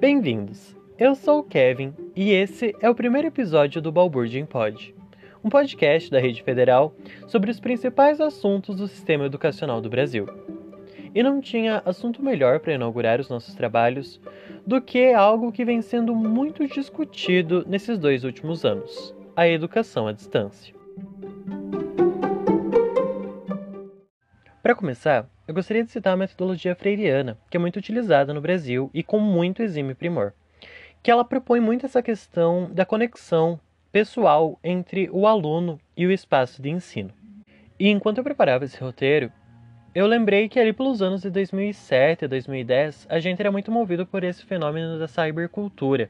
Bem-vindos! Eu sou o Kevin e esse é o primeiro episódio do Balbúrdia em Pod, um podcast da Rede Federal sobre os principais assuntos do sistema educacional do Brasil. E não tinha assunto melhor para inaugurar os nossos trabalhos do que algo que vem sendo muito discutido nesses dois últimos anos: a educação à distância. Para começar, eu gostaria de citar a metodologia freiriana, que é muito utilizada no Brasil e com muito exímio primor, que ela propõe muito essa questão da conexão pessoal entre o aluno e o espaço de ensino. E enquanto eu preparava esse roteiro, eu lembrei que ali pelos anos de 2007 a 2010, a gente era muito movido por esse fenômeno da cybercultura,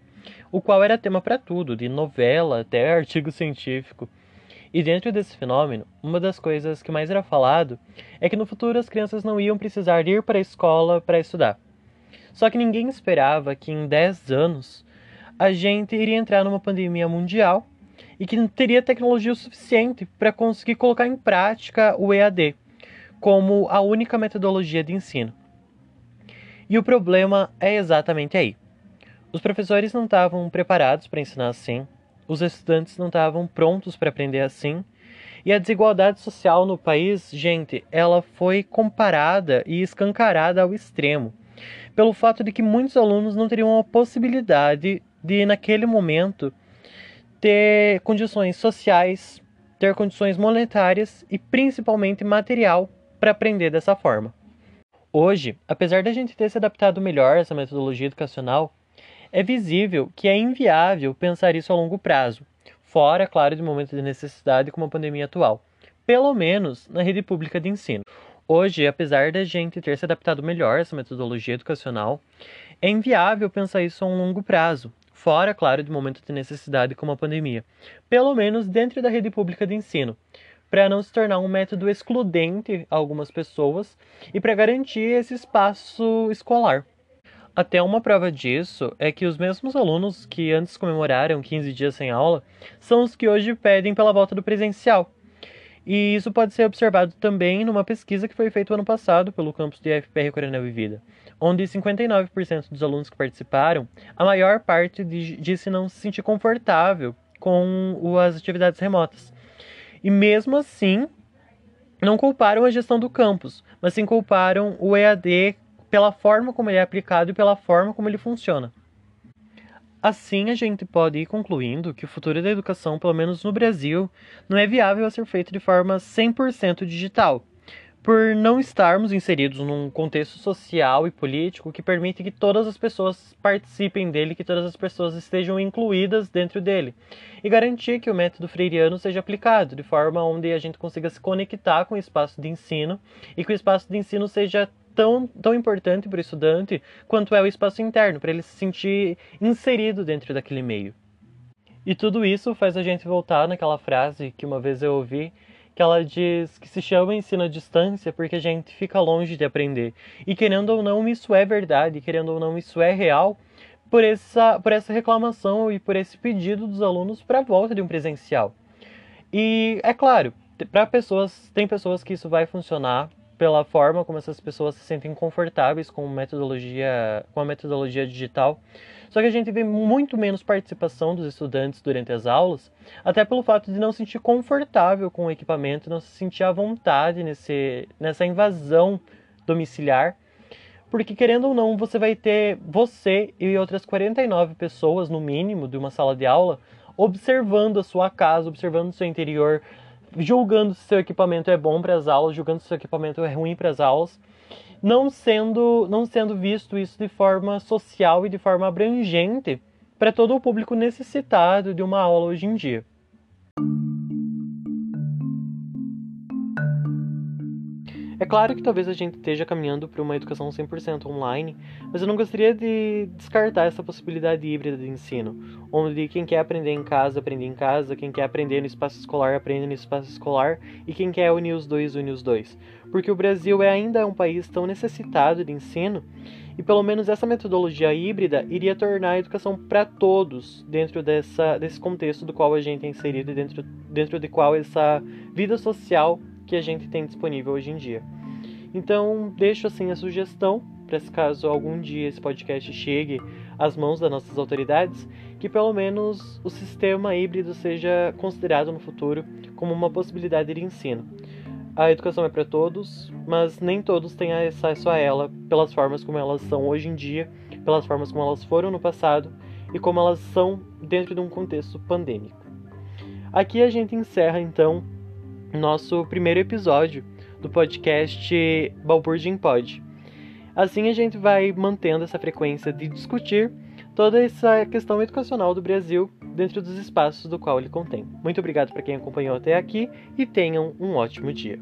o qual era tema para tudo, de novela até artigo científico. E dentro desse fenômeno, uma das coisas que mais era falado é que no futuro as crianças não iam precisar ir para a escola para estudar. Só que ninguém esperava que em 10 anos a gente iria entrar numa pandemia mundial e que não teria tecnologia o suficiente para conseguir colocar em prática o EAD como a única metodologia de ensino. E o problema é exatamente aí. Os professores não estavam preparados para ensinar assim, os estudantes não estavam prontos para aprender assim. E a desigualdade social no país, gente, ela foi comparada e escancarada ao extremo, pelo fato de que muitos alunos não teriam a possibilidade de, naquele momento, ter condições sociais, ter condições monetárias e principalmente material para aprender dessa forma. Hoje, apesar da gente ter se adaptado melhor a essa metodologia educacional, é visível que é inviável pensar isso a longo prazo, fora, claro, de momentos de necessidade como a pandemia atual, pelo menos na rede pública de ensino. Hoje, apesar da gente ter se adaptado melhor essa metodologia educacional, é inviável pensar isso a um longo prazo, fora, claro, de momentos de necessidade como a pandemia, pelo menos dentro da rede pública de ensino, para não se tornar um método excludente a algumas pessoas e para garantir esse espaço escolar. Até uma prova disso é que os mesmos alunos que antes comemoraram 15 dias sem aula são os que hoje pedem pela volta do presencial. E isso pode ser observado também numa pesquisa que foi feita ano passado pelo campus de FPR Coronel Vivida, onde 59% dos alunos que participaram, a maior parte disse não se sentir confortável com as atividades remotas. E mesmo assim, não culparam a gestão do campus, mas sim culparam o EAD pela forma como ele é aplicado e pela forma como ele funciona. Assim, a gente pode ir concluindo que o futuro da educação, pelo menos no Brasil, não é viável a ser feito de forma 100% digital, por não estarmos inseridos num contexto social e político que permite que todas as pessoas participem dele, que todas as pessoas estejam incluídas dentro dele, e garantir que o método freiriano seja aplicado de forma onde a gente consiga se conectar com o espaço de ensino e que o espaço de ensino seja tão, tão importante para o estudante quanto é o espaço interno, para ele se sentir inserido dentro daquele meio. E tudo isso faz a gente voltar naquela frase que uma vez eu ouvi, que ela diz que se chama ensino à distância porque a gente fica longe de aprender. E querendo ou não, isso é verdade, querendo ou não, isso é real por essa, por essa reclamação e por esse pedido dos alunos para a volta de um presencial. E é claro, para pessoas, tem pessoas que isso vai funcionar pela forma como essas pessoas se sentem confortáveis com metodologia, com a metodologia digital. Só que a gente vê muito menos participação dos estudantes durante as aulas, até pelo fato de não se sentir confortável com o equipamento, não se sentir à vontade nesse, nessa invasão domiciliar. Porque, querendo ou não, você vai ter você e outras 49 pessoas, no mínimo, de uma sala de aula, observando a sua casa, observando o seu interior, julgando se seu equipamento é bom para as aulas, julgando se seu equipamento é ruim para as aulas, não sendo, não sendo visto isso de forma social e de forma abrangente para todo o público necessitado de uma aula hoje em dia. Claro que talvez a gente esteja caminhando para uma educação 100% online, mas eu não gostaria de descartar essa possibilidade híbrida de ensino, onde quem quer aprender em casa, aprende em casa, quem quer aprender no espaço escolar, aprende no espaço escolar, e quem quer unir os dois, une os dois. Porque o Brasil é ainda um país tão necessitado de ensino, e pelo menos essa metodologia híbrida iria tornar a educação para todos dentro dessa, desse contexto do qual a gente é inserido e dentro, dentro de qual essa vida social que a gente tem disponível hoje em dia. Então, deixo assim a sugestão para caso algum dia esse podcast chegue às mãos das nossas autoridades, que pelo menos o sistema híbrido seja considerado no futuro como uma possibilidade de ensino. A educação é para todos, mas nem todos têm acesso a ela pelas formas como elas são hoje em dia, pelas formas como elas foram no passado e como elas são dentro de um contexto pandêmico. Aqui a gente encerra então nosso primeiro episódio do podcast Balburdin Pod. Assim a gente vai mantendo essa frequência de discutir toda essa questão educacional do Brasil dentro dos espaços do qual ele contém. Muito obrigado para quem acompanhou até aqui e tenham um ótimo dia.